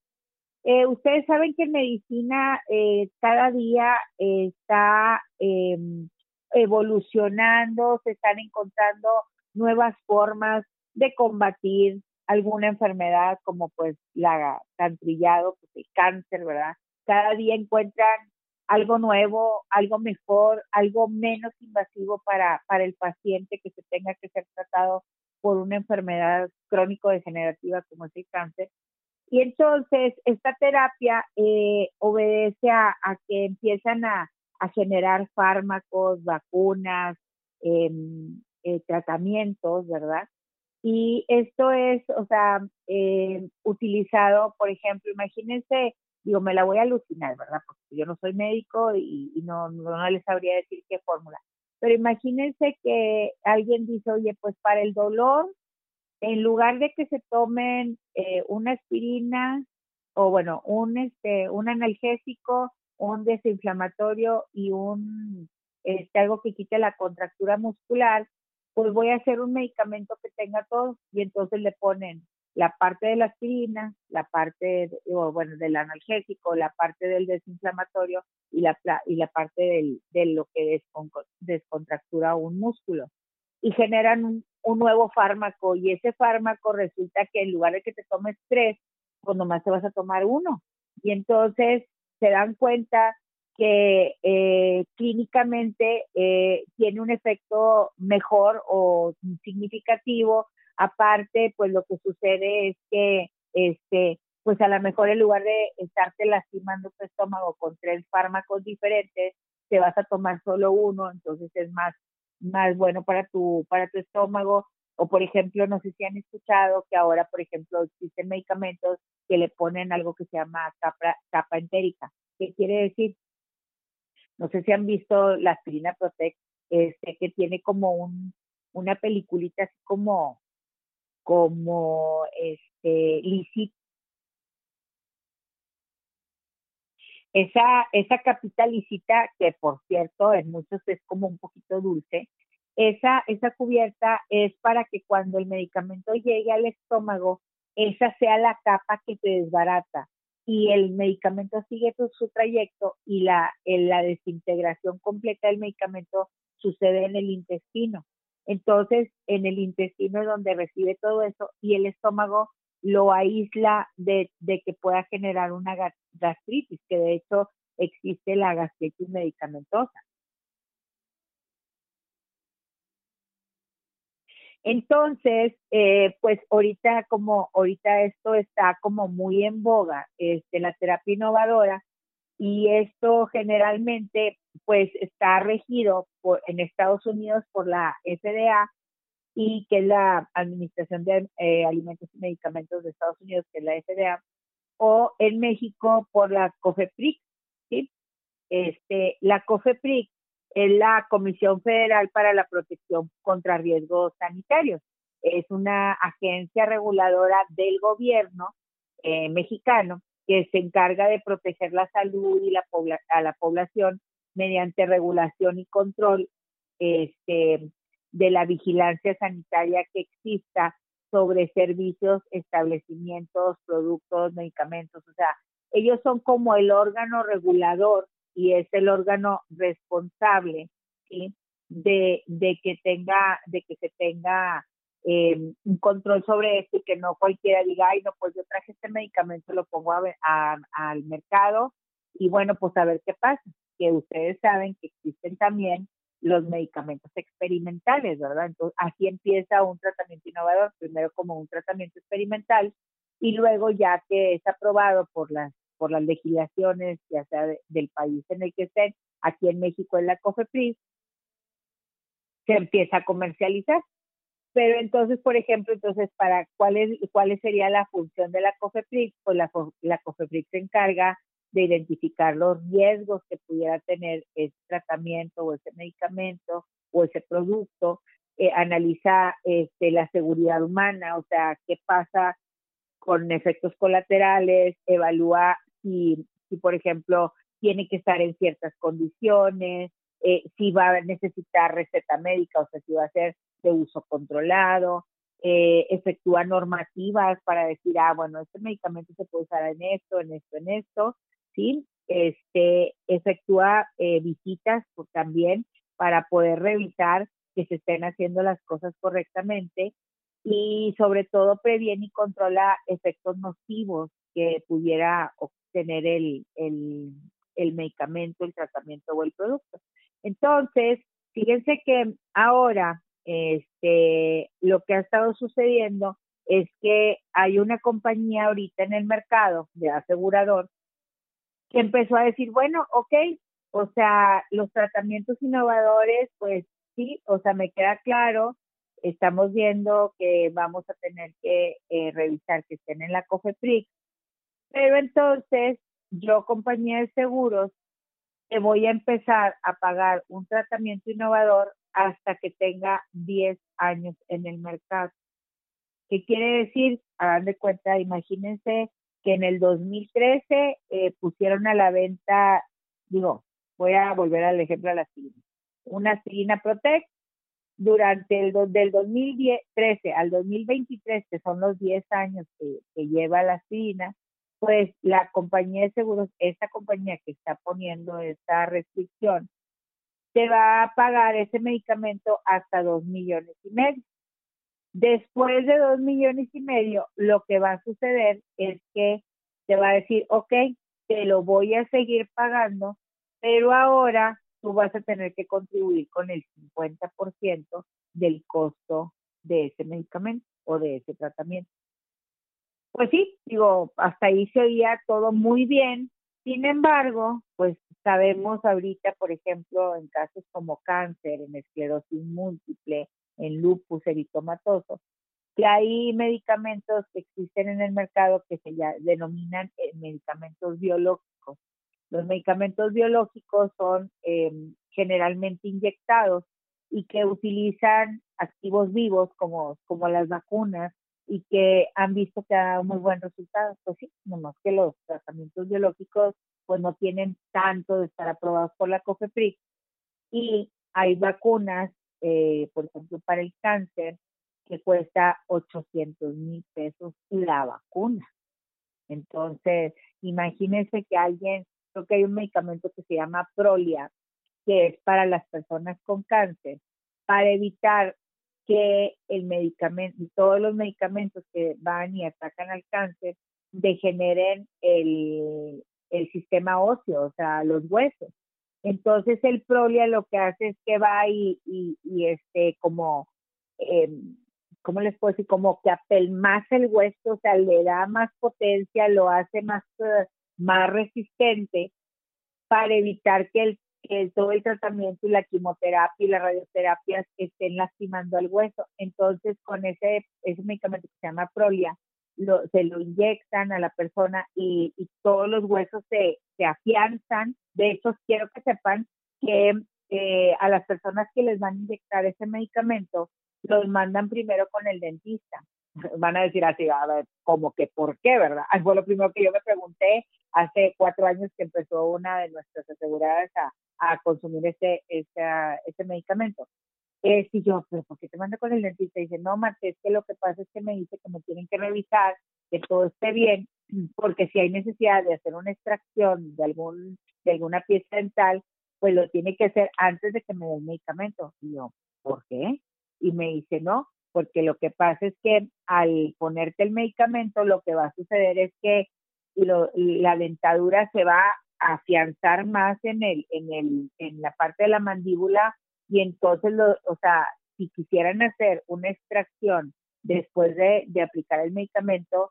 Eh, ustedes saben que en medicina eh, cada día está em, evolucionando, se están encontrando nuevas formas de combatir alguna enfermedad como pues la cantrillado, pues el cáncer, ¿verdad? Cada día encuentran algo nuevo, algo mejor, algo menos invasivo para, para el paciente que se tenga que ser tratado por una enfermedad crónico-degenerativa como es el cáncer. Y entonces esta terapia eh, obedece a, que empiezan a, generar fármacos, vacunas, em, eh, tratamientos, ¿verdad? Y esto es, o sea, eh, utilizado, por ejemplo, imagínense, digo, me la voy a alucinar, ¿verdad? Porque yo no soy médico y, no, no, les sabría decir qué fórmula. Pero imagínense que alguien dice, oye, pues para el dolor, en lugar de que se tomen eh, una aspirina o bueno, un, este, un analgésico, un desinflamatorio y un, este, algo que quite la contractura muscular, pues voy a hacer un medicamento que tenga todo y entonces le ponen la parte de la aspirina, la parte, bueno, del analgésico, la parte del desinflamatorio y la, y la parte del, de lo que descontractura un músculo. Y generan un, un, nuevo fármaco y ese fármaco resulta que en lugar de que te tomes tres, pues nomás te vas a tomar uno. Y entonces se dan cuenta que eh, clínicamente eh, tiene un efecto mejor o significativo. Aparte, pues lo que sucede es que, este, pues a lo mejor en lugar de estarte lastimando tu estómago con tres fármacos diferentes, te vas a tomar solo uno, entonces es más, más bueno para tu, para tu estómago. O por ejemplo, no sé si han escuchado que ahora, por ejemplo, existen medicamentos que le ponen algo que se llama capa, capa entérica. ¿Qué quiere decir? No sé si han visto la aspirina Protect, este, que tiene como un, una peliculita así como, como este, lisita. Esa, esa capita lisita, que por cierto en muchos es como un poquito dulce, esa, esa cubierta es para que cuando el medicamento llegue al estómago, esa sea la capa que te desbarata y el medicamento sigue su, trayecto y la, la desintegración completa del medicamento sucede en el intestino. Entonces, en el intestino es donde recibe todo eso y el estómago lo aísla de, que pueda generar una gastritis, que de hecho existe la gastritis medicamentosa. Entonces, eh, pues ahorita como ahorita esto está como muy en boga, este, la terapia innovadora, y esto generalmente pues está regido por, en Estados Unidos por la FDA y que la Administración de eh, Alimentos y Medicamentos de Estados Unidos, que es la FDA, o en México por la COFEPRIX, ¿sí? Este, la COFEPRIX es la Comisión Federal para la Protección contra Riesgos Sanitarios. Es una agencia reguladora del gobierno eh, mexicano que se encarga de proteger la salud y la a la población mediante regulación y control este, de la vigilancia sanitaria que exista sobre servicios, establecimientos, productos, medicamentos. O sea, ellos son como el órgano regulador y es el órgano responsable ¿sí? de, de que tenga, de que se tenga eh, un control sobre esto y que no cualquiera diga, ay, no, pues yo traje este medicamento, lo pongo al mercado y bueno, pues a ver qué pasa. Que ustedes saben que existen también los medicamentos experimentales, ¿verdad? Entonces, así empieza un tratamiento innovador, primero como un tratamiento experimental y luego ya que es aprobado por las por las legislaciones, ya sea del país en el que estén, aquí en México en la COFEPRIS, se empieza a comercializar. Pero entonces, por ejemplo, entonces, para cuál, es, cuál sería la función de la COFEPRIS? Pues la, la COFEPRIS se encarga de identificar los riesgos que pudiera tener ese tratamiento o ese medicamento o ese producto, eh, analiza este, la seguridad humana, o sea, qué pasa con efectos colaterales, evalúa si, si por ejemplo, tiene que estar en ciertas condiciones, eh, si va a necesitar receta médica, o sea, si va a ser de uso controlado, eh, efectúa normativas para decir, ah, bueno, este medicamento se puede usar en esto, en esto, en esto, ¿sí? Este, efectúa eh, visitas también para poder revisar que se estén haciendo las cosas correctamente y sobre todo previene y controla efectos nocivos que pudiera obtener el, el, el medicamento, el tratamiento o el producto. Entonces, fíjense que ahora este, lo que ha estado sucediendo es que hay una compañía ahorita en el mercado de asegurador empezó a decir, bueno, ok, o sea, los tratamientos innovadores, pues sí, o sea, me queda claro, estamos viendo que vamos a tener que eh, revisar que estén en la COFEPRIX, pero entonces yo, compañía de seguros, te voy a empezar a pagar un tratamiento innovador hasta que tenga 10 años en el mercado. ¿Qué quiere decir? Hagan de cuenta, imagínense que en el 2013 eh, pusieron a la venta, digo, voy a volver al ejemplo de la aspirina, una aspirina Protect durante el del 2013 al 2023, que son los 10 años que, lleva la aspirina, pues la compañía de seguros, esta compañía que está poniendo esta restricción, te va a pagar ese medicamento hasta dos millones y medio. Después de dos millones y medio, lo que va a suceder es que te va a decir, ok, te lo voy a seguir pagando, pero ahora tú vas a tener que contribuir con el 50% del costo de ese medicamento o de ese tratamiento. Pues sí, digo, hasta ahí se oía todo muy bien, sin embargo, pues sabemos ahorita, por ejemplo, en casos como cáncer, en esclerosis múltiple, en lupus eritomatoso, que hay medicamentos que existen en el mercado que se ya denominan eh, medicamentos biológicos. Los medicamentos biológicos son em, generalmente inyectados y que utilizan activos vivos como, como las vacunas y que han visto que ha dado muy buen resultado. Pues sí, nomás que los tratamientos biológicos pues no tienen tanto de estar aprobados por la COFEPRIS y hay vacunas, eh, por ejemplo, para el cáncer, que cuesta 800 mil pesos la vacuna. Entonces, imagínense que alguien, creo que hay un medicamento que se llama Prolia, que es para las personas con cáncer, para evitar que el medicamento, todos los medicamentos que van y atacan al cáncer degeneren el, el sistema óseo, o sea, los huesos. Entonces el prolia lo que hace es que va y, y, y este, como, eh, ¿cómo les puedo decir? Como que apelmaza el hueso, o sea, le da más potencia, lo hace más, uh, más resistente para evitar que el que todo el tratamiento y la quimioterapia y las radioterapias estén lastimando al hueso. Entonces, con ese, ese medicamento que se llama Prolia, lo, se lo inyectan a la persona y, y todos los huesos se, se, afianzan. De hecho, quiero que sepan que eh, a las personas que les van a inyectar ese medicamento, los mandan primero con el dentista, Van a decir así, a ver, como que por qué, ¿verdad? Fue lo primero que yo me pregunté hace cuatro años que empezó una de nuestras aseguradas a, a consumir este, este, este medicamento. Eh, y yo, pero ¿por qué te manda con el dentista? Dice, no, Marta, es que lo que pasa es que me dice que me tienen que revisar, que todo esté bien, porque si hay necesidad de hacer una extracción de algún alguna pieza dental, pues lo tiene que hacer antes de que me dé el medicamento. Y yo, ¿por qué? Y me dice, no, porque lo que pasa es que al ponerte el medicamento, lo que va a suceder es que lo, la dentadura se va a afianzar más en el, en el, en la parte de la mandíbula y entonces, lo, o sea, si quisieran hacer una extracción después de, de aplicar el medicamento,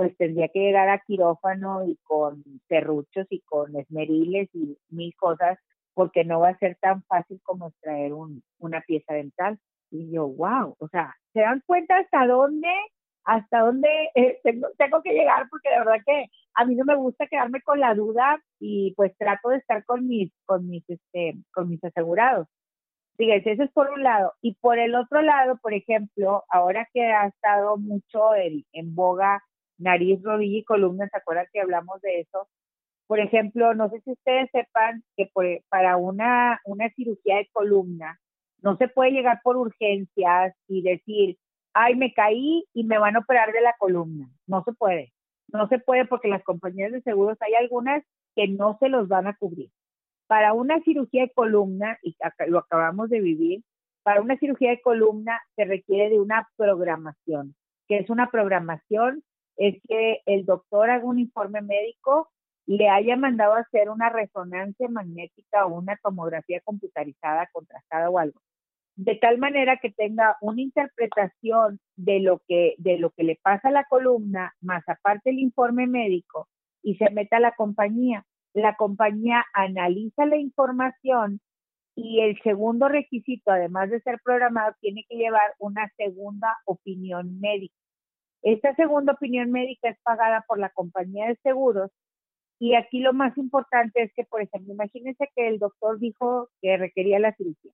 pues tendría que llegar a quirófano y con serruchos y con esmeriles y mil cosas, porque no va a ser tan fácil como extraer un, una pieza dental. Y yo, wow, o sea, ¿se dan cuenta hasta dónde, hasta dónde eh, tengo, tengo que llegar? Porque de verdad que a mí no me gusta quedarme con la duda y pues trato de estar con mis, con mis, este, con mis asegurados. Fíjense, eso es por un lado. Y por el otro lado, por ejemplo, ahora que ha estado mucho en, en boga nariz, rodilla y columna, ¿se acuerdan que hablamos de eso? Por ejemplo, no sé si ustedes sepan que para una, una cirugía de columna no se puede llegar por urgencias y decir, ay, me caí y me van a operar de la columna. No se puede. No se puede porque las compañías de seguros hay algunas que no se los van a cubrir. Para una cirugía de columna, y lo acabamos de vivir, para una cirugía de columna se requiere de una programación, que es una programación es que el doctor haga un informe médico, le haya mandado hacer una resonancia magnética o una tomografía computarizada contrastada o algo, de tal manera que tenga una interpretación de lo que de lo que le pasa a la columna, más aparte el informe médico y se meta a la compañía. La compañía analiza la información y el segundo requisito, además de ser programado, tiene que llevar una segunda opinión médica. Esta segunda opinión médica es pagada por la compañía de seguros y aquí lo más importante es que, por ejemplo, imagínense que el doctor dijo que requería la cirugía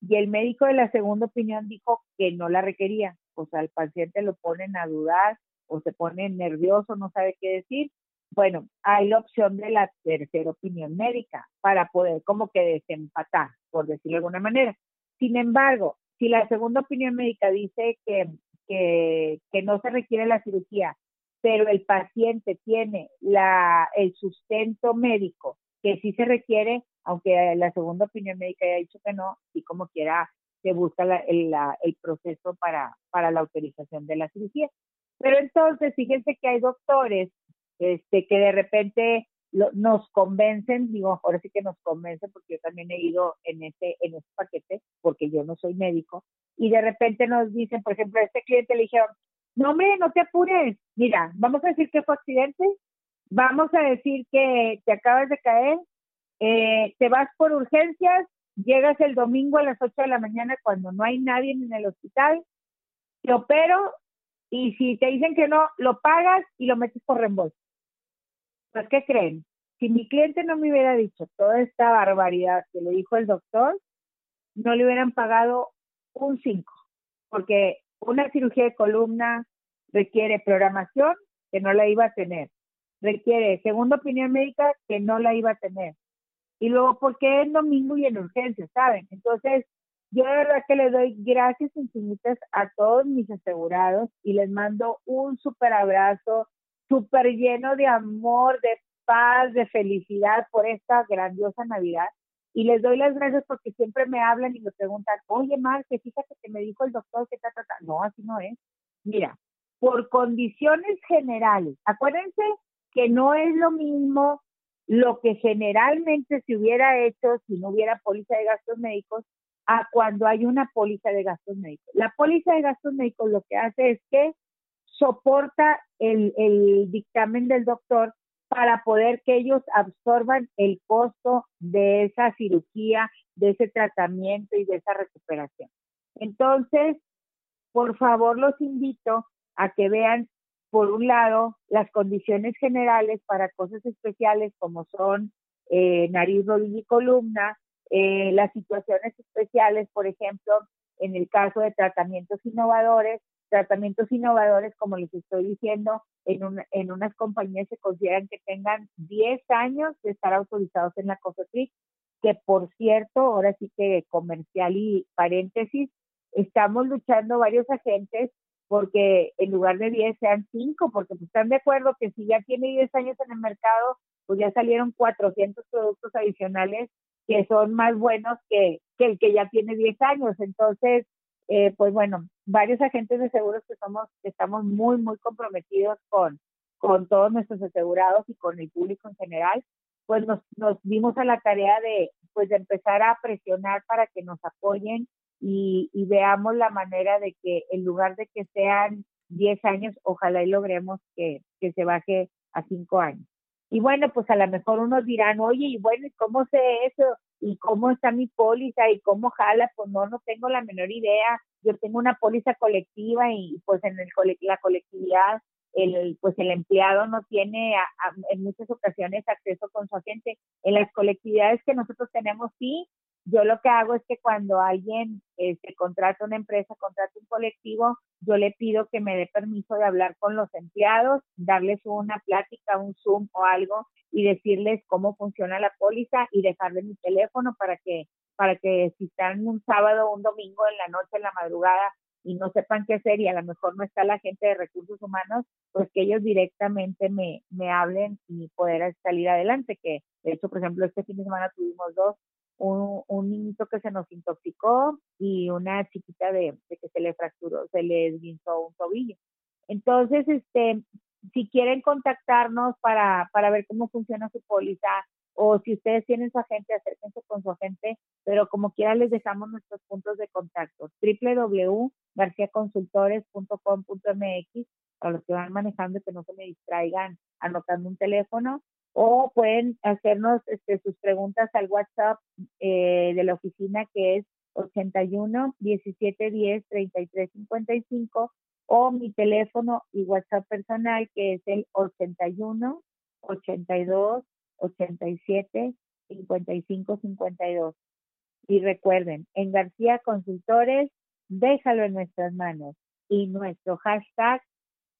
y el médico de la segunda opinión dijo que no la requería. O sea, al paciente lo ponen a dudar o se pone nervioso, no sabe qué decir. Bueno, hay la opción de la tercera opinión médica para poder como que desempatar, por decirlo de alguna manera. Sin embargo, si la segunda opinión médica dice que que, no se requiere la cirugía, pero el paciente tiene la, el sustento médico que sí se requiere, aunque la segunda opinión médica haya dicho que no, y como quiera se busca el, el, proceso para, para la autorización de la cirugía. Pero entonces, fíjense que hay doctores este, que de repente nos convencen, digo, ahora sí que nos convencen, porque yo también he ido en ese, en ese paquete, porque yo no soy médico, y de repente nos dicen, por ejemplo, a este cliente le dijeron, no, hombre, no te apures, mira, vamos a decir que fue accidente, vamos a decir que te acabas de caer, eh, te vas por urgencias, llegas el domingo a las 8 de la mañana cuando no hay nadie en el hospital, te opero y si te dicen que no, lo pagas y lo metes por reembolso. Pues, ¿qué creen? Si mi cliente no me hubiera dicho toda esta barbaridad que le dijo el doctor, no le hubieran pagado un 5, porque una cirugía de columna requiere programación que no la iba a tener, requiere segunda opinión médica que no la iba a tener. Y luego, porque es domingo y en urgencia, saben? Entonces, yo de verdad que les doy gracias infinitas a todos mis asegurados y les mando un súper abrazo, súper lleno de amor, de paz, de felicidad por esta grandiosa Navidad. Y les doy las gracias porque siempre me hablan y me preguntan, oye, que fíjate que me dijo el doctor que está tratando. No, así no es. Mira, por condiciones generales, acuérdense que no es lo mismo lo que generalmente se hubiera hecho si no hubiera póliza de gastos médicos a cuando hay una póliza de gastos médicos. La póliza de gastos médicos lo que hace es que soporta el, el dictamen del doctor para poder que ellos absorban el costo de esa cirugía, de ese tratamiento y de esa recuperación. Entonces, por favor, los invito a que vean, por un lado, las condiciones generales para cosas especiales como son eh, nariz, rodilla y columna, eh, las situaciones especiales, por ejemplo, en el caso de tratamientos innovadores, tratamientos innovadores, como les estoy diciendo, en, en unas compañías se consideran que tengan 10 años de estar autorizados en la COFEPRIS, que por cierto, ahora sí que comercial y paréntesis, estamos luchando varios agentes porque en lugar de 10 sean 5, porque pues, están de acuerdo que si ya tiene 10 años en el mercado, pues ya salieron 400 productos adicionales que son más buenos que, que el que ya tiene 10 años. Entonces, eh, pues bueno, varios agentes de seguros que somos, que estamos muy, muy comprometidos con, con todos nuestros asegurados y con el público en general, pues nos, nos dimos a la tarea de, pues de empezar a presionar para que nos apoyen y, veamos la manera de que en lugar de que sean 10 años, ojalá y logremos que, que se baje a 5 años. Y bueno, pues a lo mejor unos dirán, oye, y bueno, ¿y cómo sé eso? ¿Y cómo está mi póliza? ¿Y cómo jala? Pues no, no tengo la menor idea. Yo tengo una póliza colectiva y pues en el, la colectividad el pues el empleado no tiene en muchas ocasiones acceso con su agente. En las colectividades que nosotros tenemos sí, yo lo que hago es que cuando alguien este, contrata una empresa, contrata un colectivo, yo le pido que me dé permiso de hablar con los empleados, darles una plática, un Zoom o algo y decirles cómo funciona la póliza y dejarles mi teléfono para que para que si están un sábado o un domingo en la noche, en la madrugada y no sepan qué hacer y a lo mejor no está la gente de recursos humanos, pues que ellos directamente me, me hablen y poder salir adelante, que de hecho, por ejemplo, este fin de semana tuvimos dos un, un niñito que se nos intoxicó y una chiquita de, que se le fracturó, se le esguinzó un tobillo. Entonces, este, si quieren contactarnos para, para ver cómo funciona su póliza o si ustedes tienen su agente, acérquense con su agente, pero como quiera les dejamos nuestros puntos de contacto, www.garciaconsultores.com.mx para los que van manejando que no se me distraigan anotando un teléfono o pueden hacernos este, sus preguntas al WhatsApp eh, de la oficina que es 81 17 10 33 55 o mi teléfono y WhatsApp personal que es el 81 82 87 55 52. Y recuerden, en García Consultores, déjalo en nuestras manos y nuestro hashtag,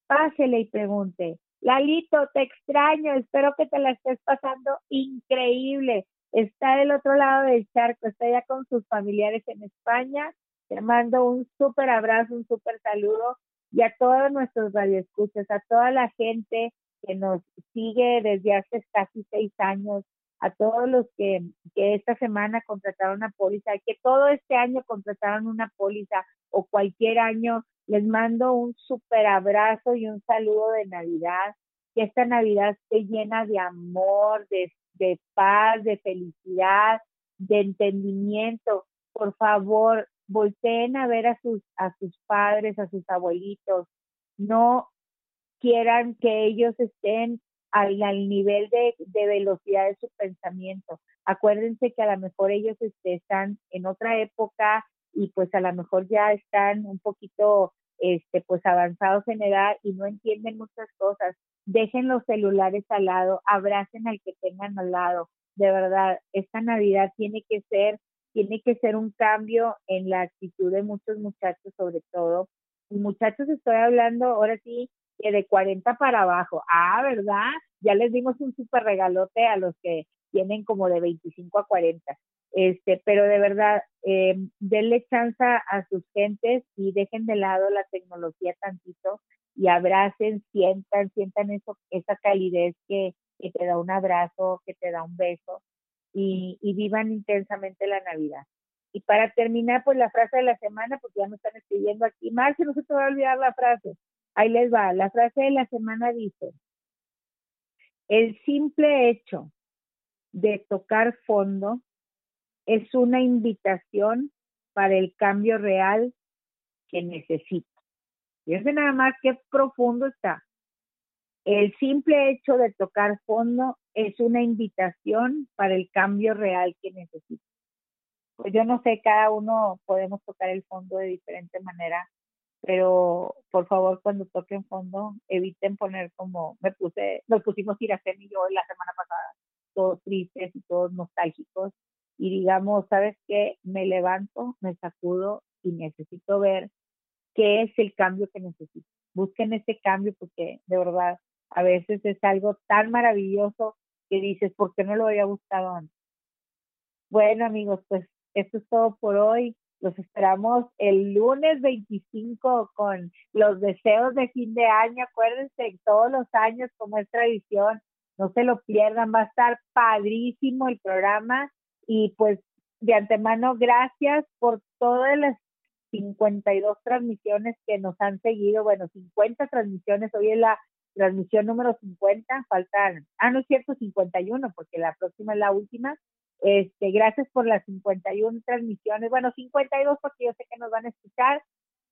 pásele y pregunte. Lalito, te extraño, espero que te la estés pasando increíble. Está del otro lado del charco, está ya con sus familiares en España. Te mando un súper abrazo, un súper saludo y a todos nuestros radioescuchas, a toda la gente que nos sigue desde hace casi seis años, a todos los que, que esta semana contrataron una póliza, que todo este año contrataron una póliza o cualquier año les mando un súper abrazo y un saludo de Navidad. Que esta Navidad esté llena de amor, de, de paz, de felicidad, de entendimiento. Por favor, volteen a ver a sus, a sus padres, a sus abuelitos. No quieran que ellos estén al, al nivel de, de, velocidad de su pensamiento. Acuérdense que a lo mejor ellos este, están en otra época y pues a lo mejor ya están un poquito este, pues avanzados en edad y no entienden muchas cosas. Dejen los celulares al lado, abracen al que tengan al lado. De verdad, esta Navidad tiene que ser, tiene que ser un cambio en la actitud de muchos muchachos, sobre todo. Muchachos, estoy hablando ahora sí que de 40 para abajo. Ah, ¿verdad? Ya les dimos un súper regalote a los que tienen como de 25 a 40. Este, pero de verdad, eh, denle chance a sus gentes y dejen de lado la tecnología tantito y abracen, sientan, sientan eso, esa calidez que, que te da un abrazo, que te da un beso y, y vivan intensamente la Navidad. Y para terminar, pues la frase de la semana, porque ya me están escribiendo aquí. Marcia, no se te va a olvidar la frase. Ahí les va. La frase de la semana dice, el simple hecho de tocar fondo es una invitación para el cambio real que necesito. Fíjense nada más qué profundo está. El simple hecho de tocar fondo es una invitación para el cambio real que necesito. Pues yo no sé, cada uno podemos tocar el fondo de diferente manera, pero por favor cuando toquen fondo eviten poner como me puse, nos pusimos Iracema y yo la semana pasada, todos tristes y todos nostálgicos y digamos, ¿sabes qué? Me levanto, me sacudo y necesito ver qué es el cambio que necesitan. Busquen ese cambio porque de verdad a veces es algo tan maravilloso que dices, ¿por qué no lo había buscado antes? Bueno amigos, pues esto es todo por hoy. Los esperamos el lunes 25 con los deseos de fin de año. Acuérdense, todos los años, como es tradición, no se lo pierdan. Va a estar padrísimo el programa. Y pues de antemano, gracias por todas las 52 transmisiones que nos han seguido. Bueno, 50 transmisiones. Hoy es la transmisión número 50. Faltan, ah, no es cierto, 51, porque la próxima es la última. Este, gracias por las 51 transmisiones, bueno, 52 porque yo sé que nos van a escuchar.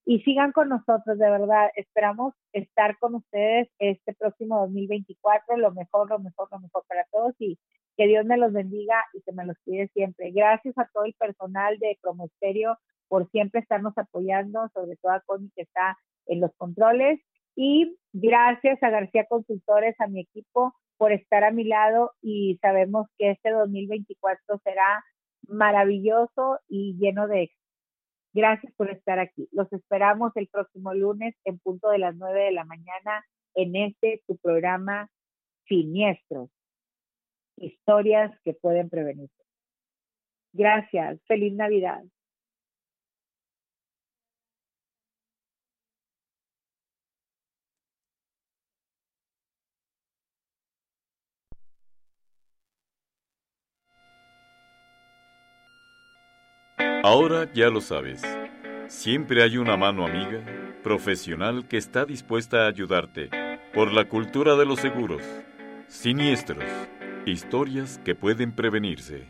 Y sigan con nosotros, de verdad. Esperamos estar con ustedes este próximo 2024, lo mejor, lo mejor, lo mejor para todos. Y que Dios me los bendiga y que me los cuide siempre. Gracias a todo el personal de Promosterio por siempre estarnos apoyando, sobre todo a Connie que está en los controles. Y gracias a García Consultores, a mi equipo por estar a mi lado y sabemos que este 2024 será maravilloso y lleno de éxito. Gracias por estar aquí. Los esperamos el próximo lunes en punto de las 9 de la mañana en este tu programa Siniestros. Historias que pueden prevenirse. Gracias. Feliz Navidad. Ahora ya lo sabes. Siempre hay una mano amiga, profesional que está dispuesta a ayudarte. Por la cultura de los seguros. Siniestros. Historias que pueden prevenirse.